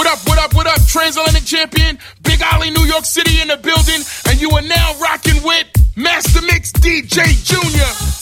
What up, what up, what up? Transatlantic champion, Big Ollie, New York City in the building, and you are now rocking with Master Mix DJ Junior.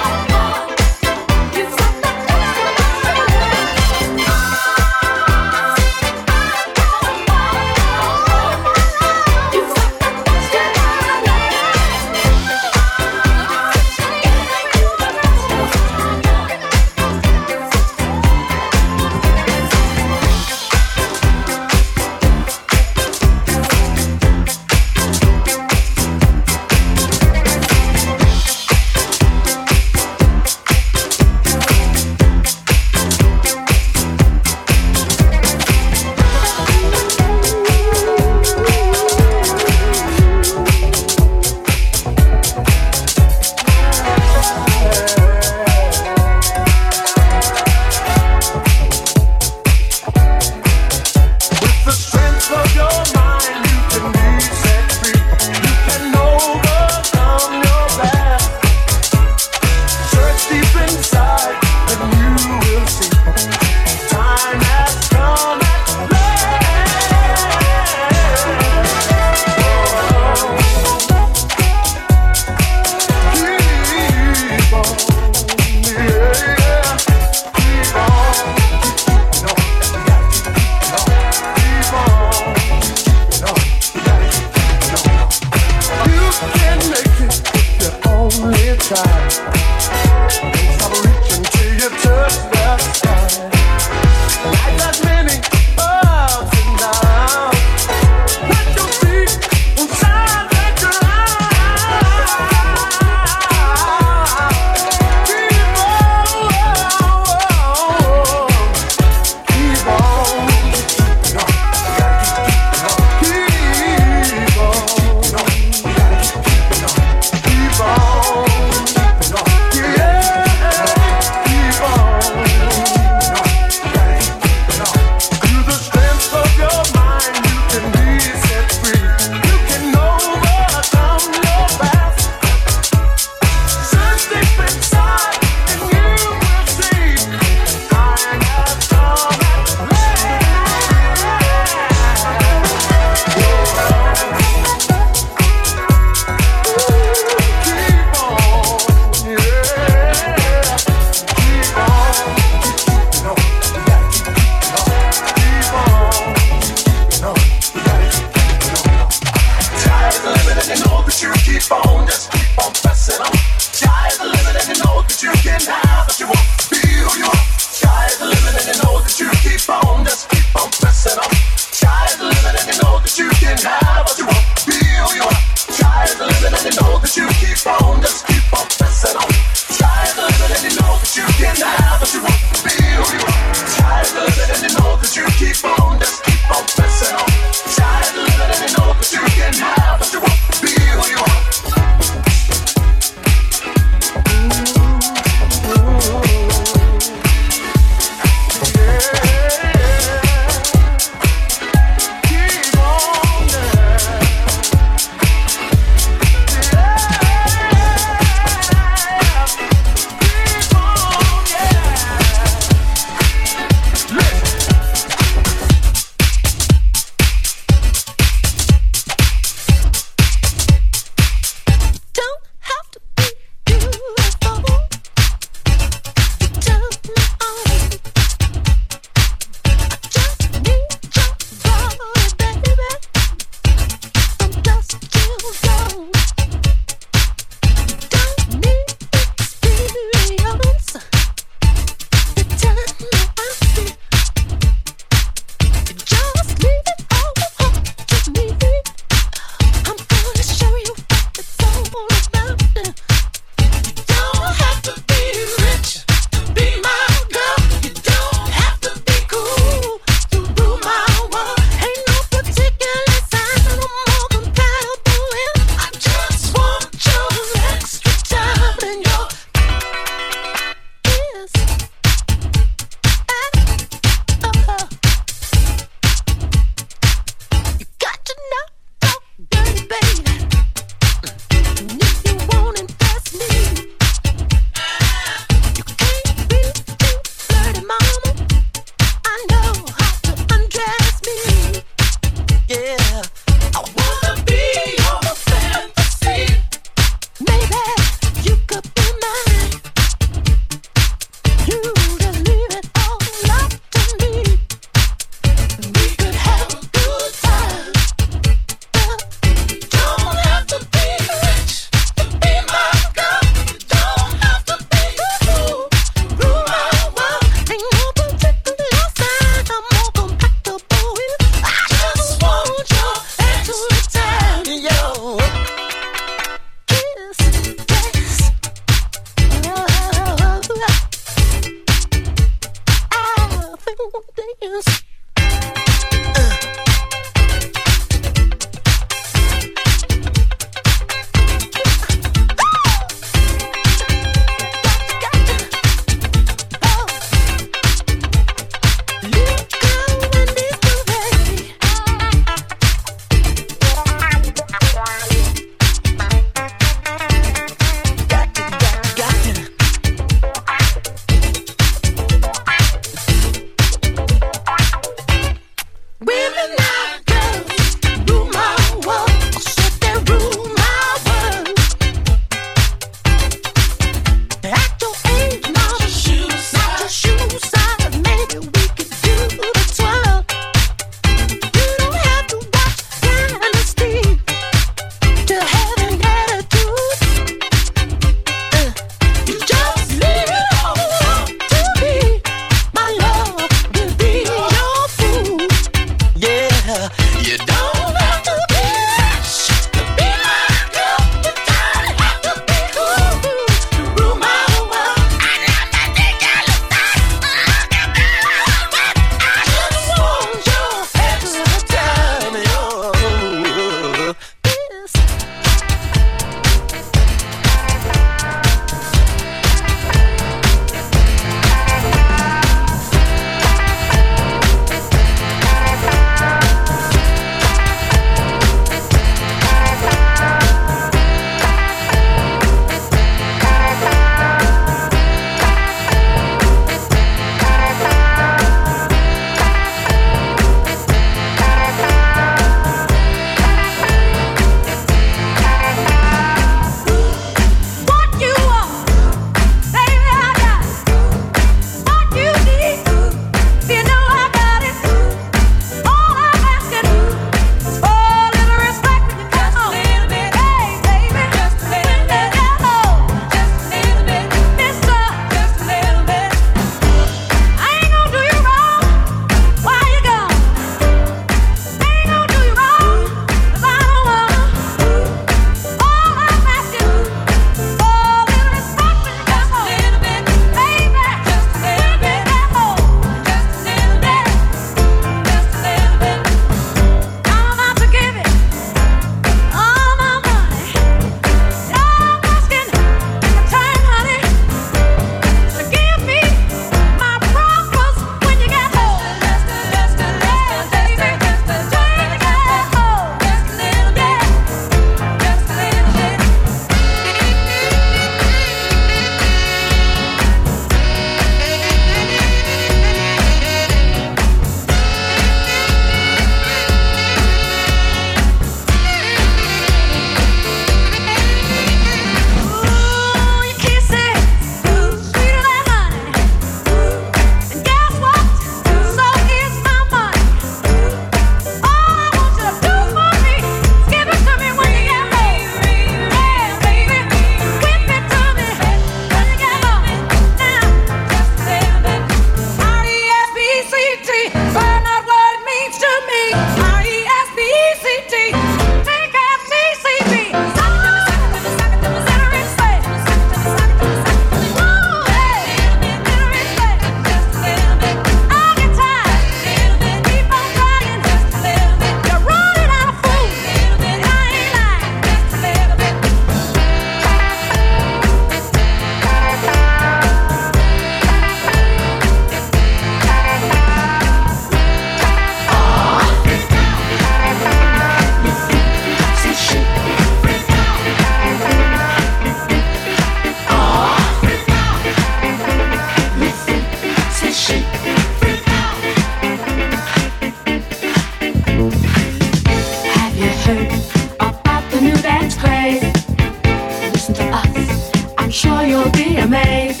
listen to us. I'm sure you'll be amazed.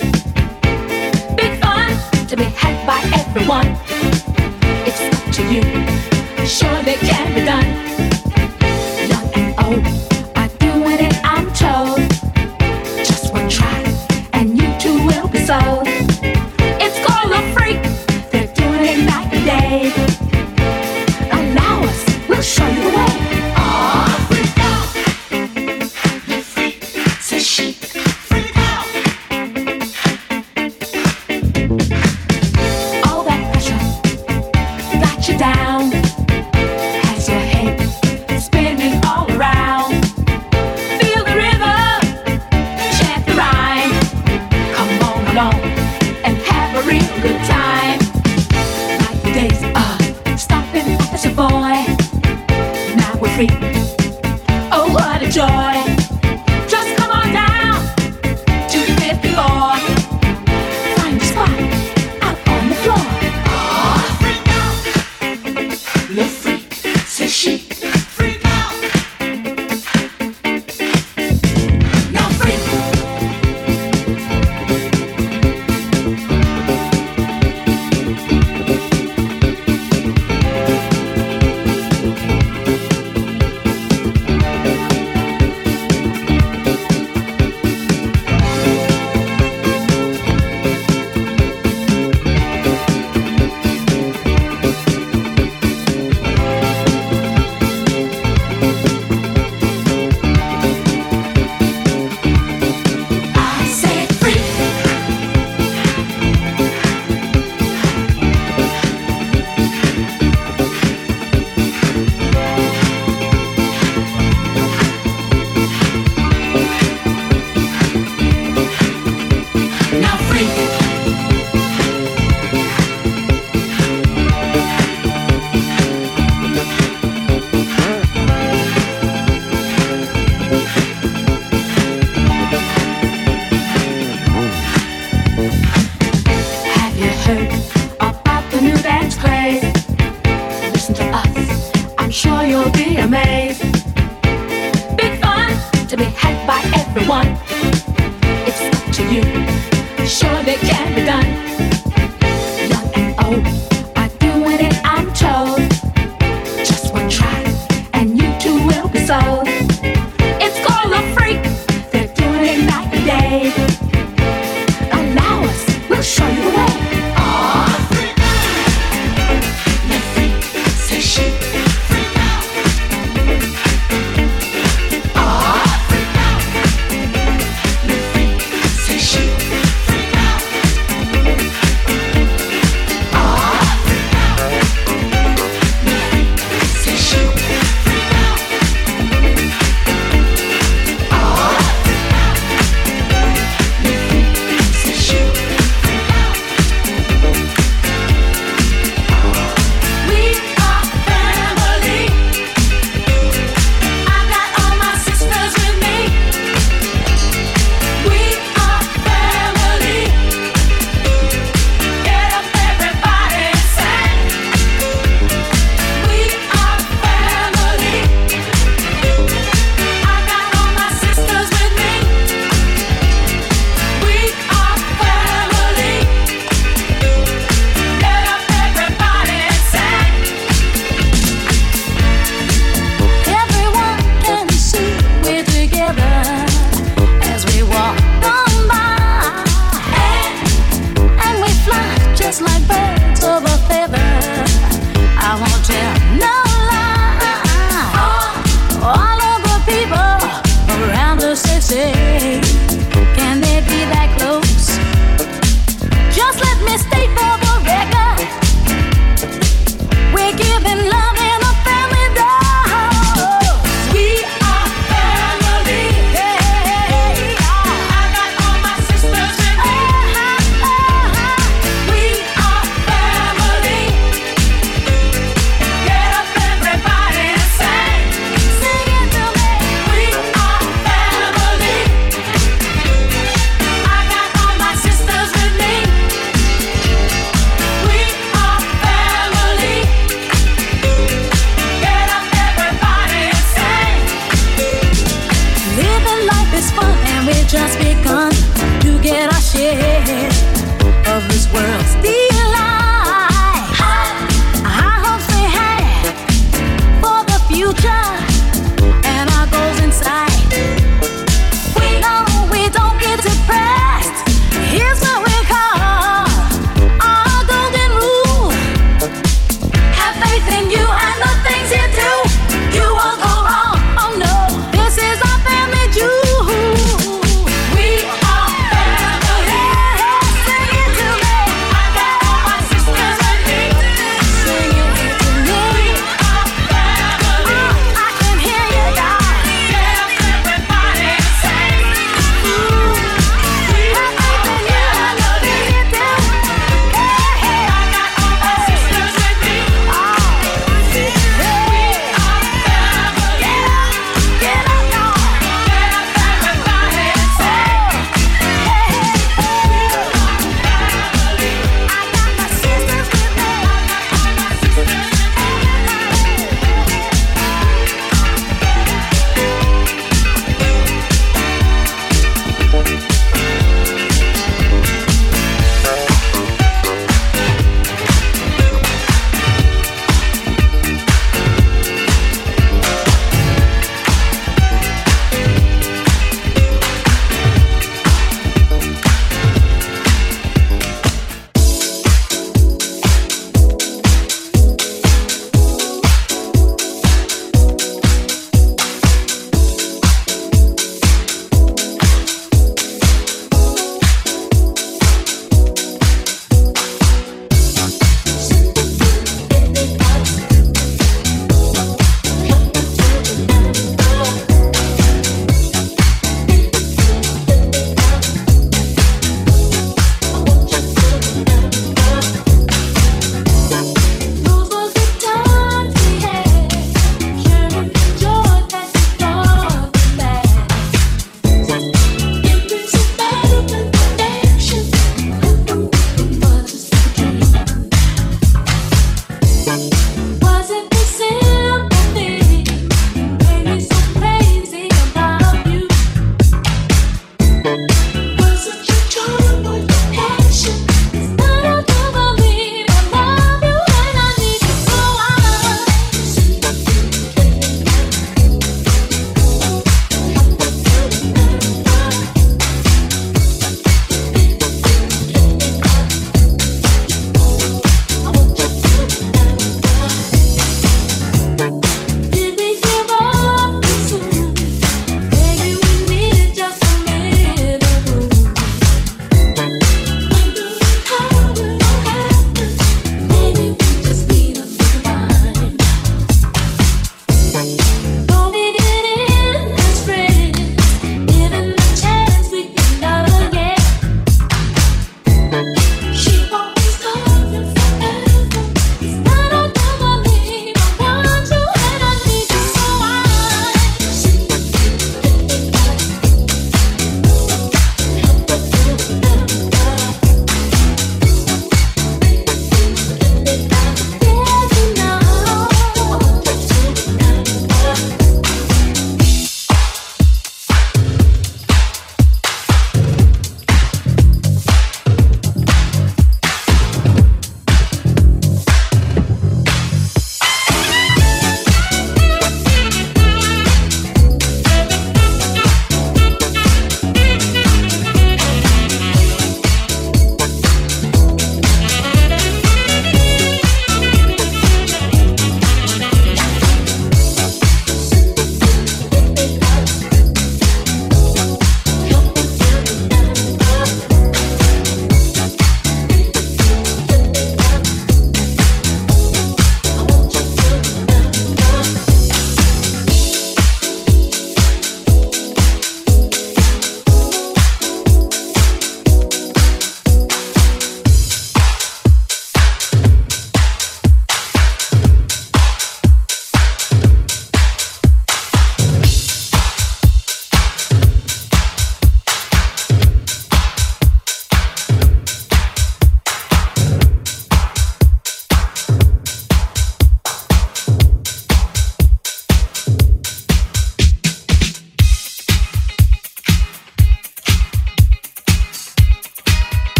Big fun to be had by everyone. It's up to you.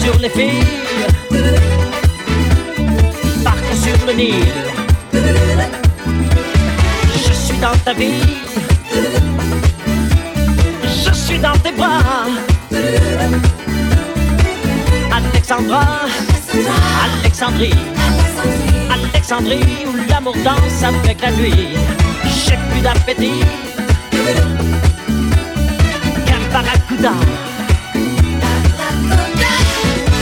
Sur les filles, partent sur le Nil. Je suis dans ta vie, je suis dans tes bras. Alexandra, Alexandrie, Alexandrie où l'amour danse avec la nuit. J'ai plus d'appétit qu'un barracuda.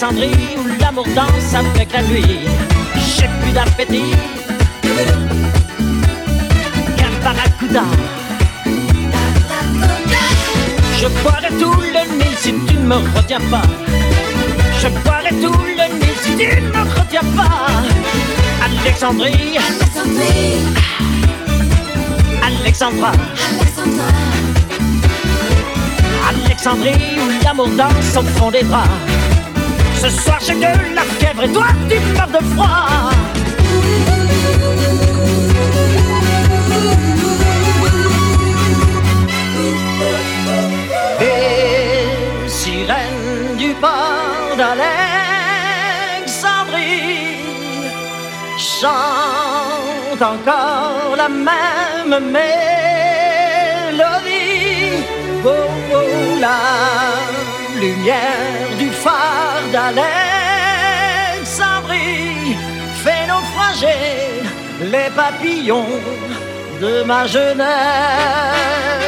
Alexandrie où l'amour danse avec la nuit. J'ai plus d'appétit qu'un barracuda. Je boirai tout le Nil si tu ne me retiens pas. Je boirai tout le Nil si tu ne me retiens pas. Alexandrie, Alexandra, Alexandrie où l'amour danse au fond des draps. Ce soir j'ai de la fièvre et toi tu meurs de froid. Les sirènes du port d'Alexandrie chantent encore la même mélodie. Oh, oh, la lumière d'Alexandrie fait naufrager les papillons de ma jeunesse.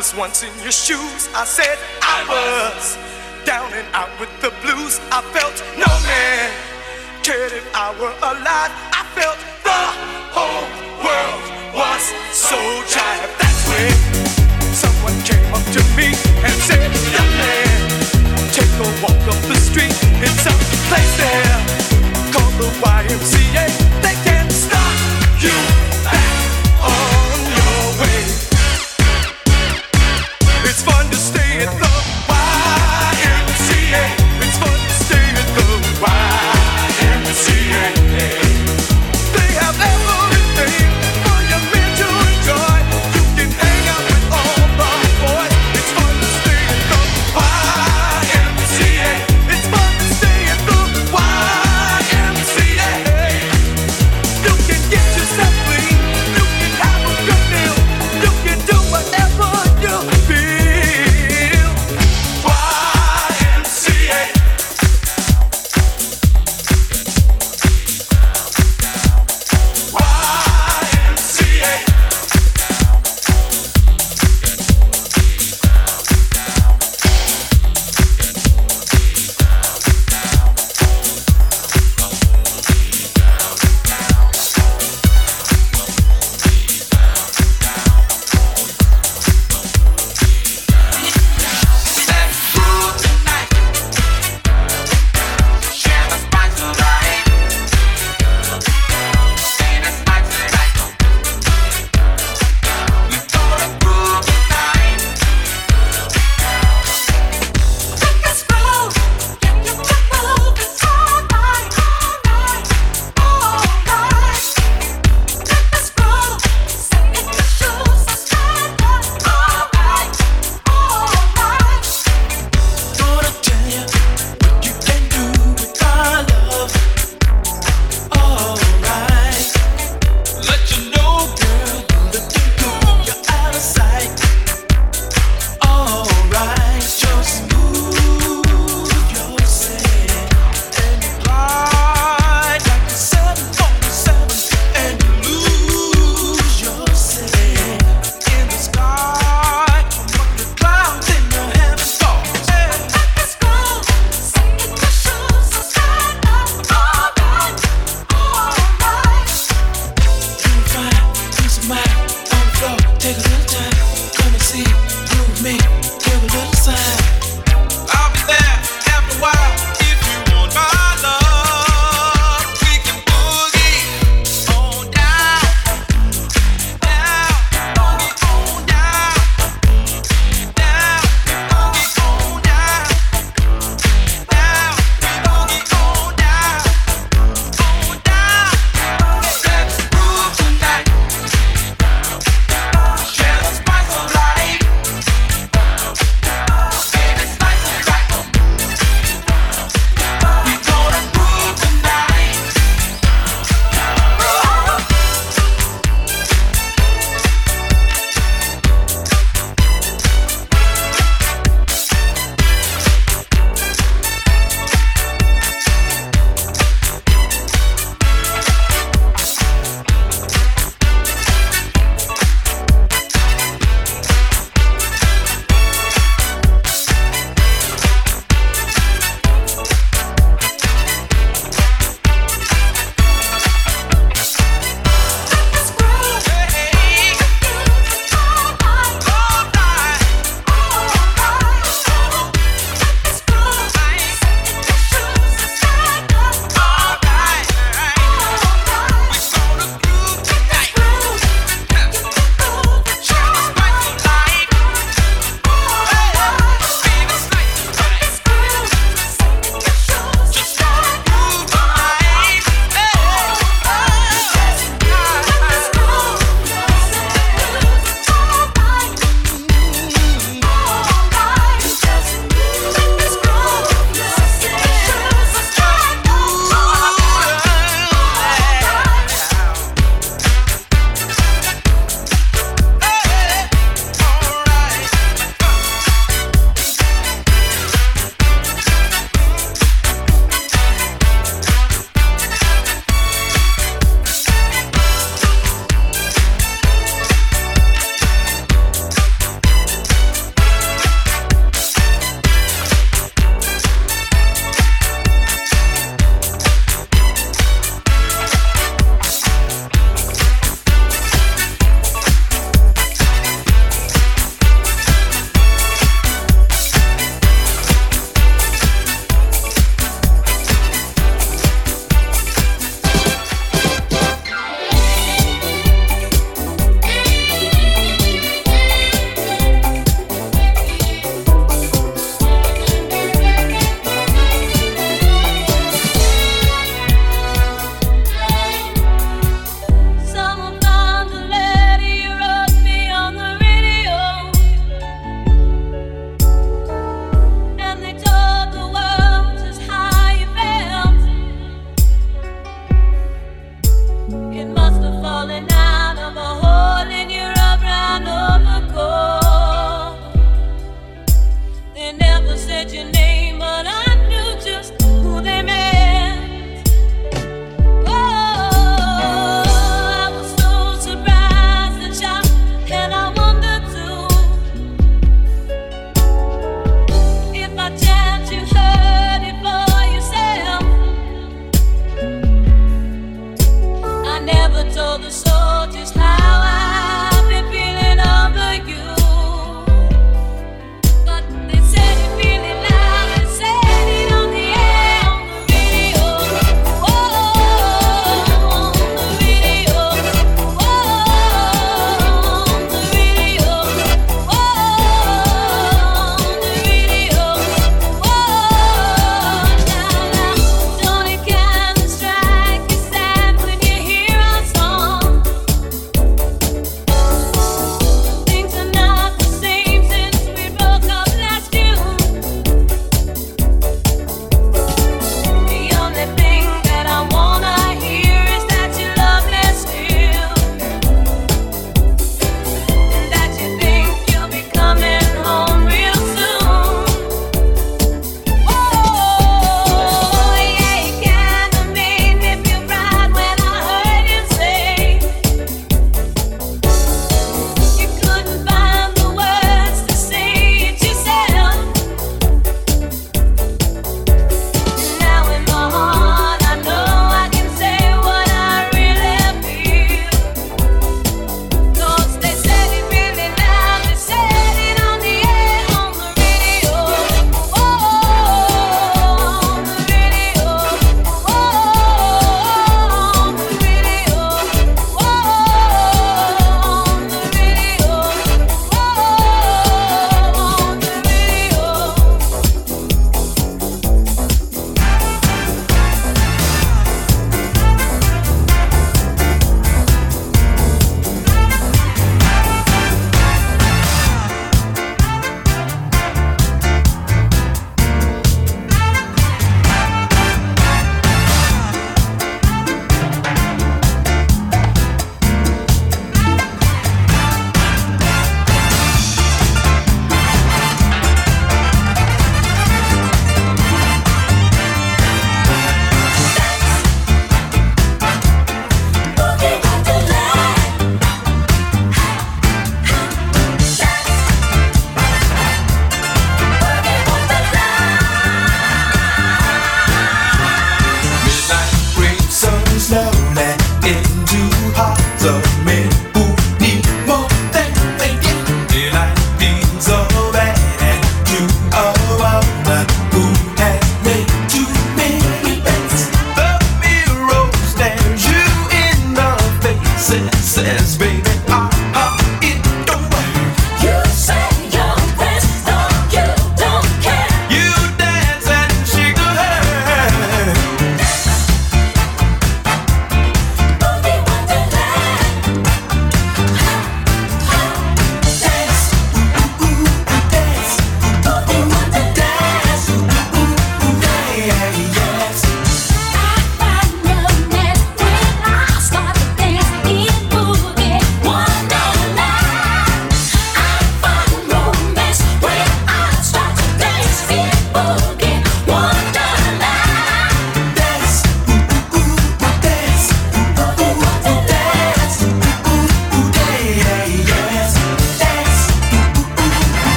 Was once in your shoes. I said I was down and out with the blues. I felt no man cared if I were alive. I felt the whole world was so tired. That's when someone came up to me and said, Young man, take a walk up the street. It's a place there called the YMCA. They can stop you back It's fun to stay at the YMCA.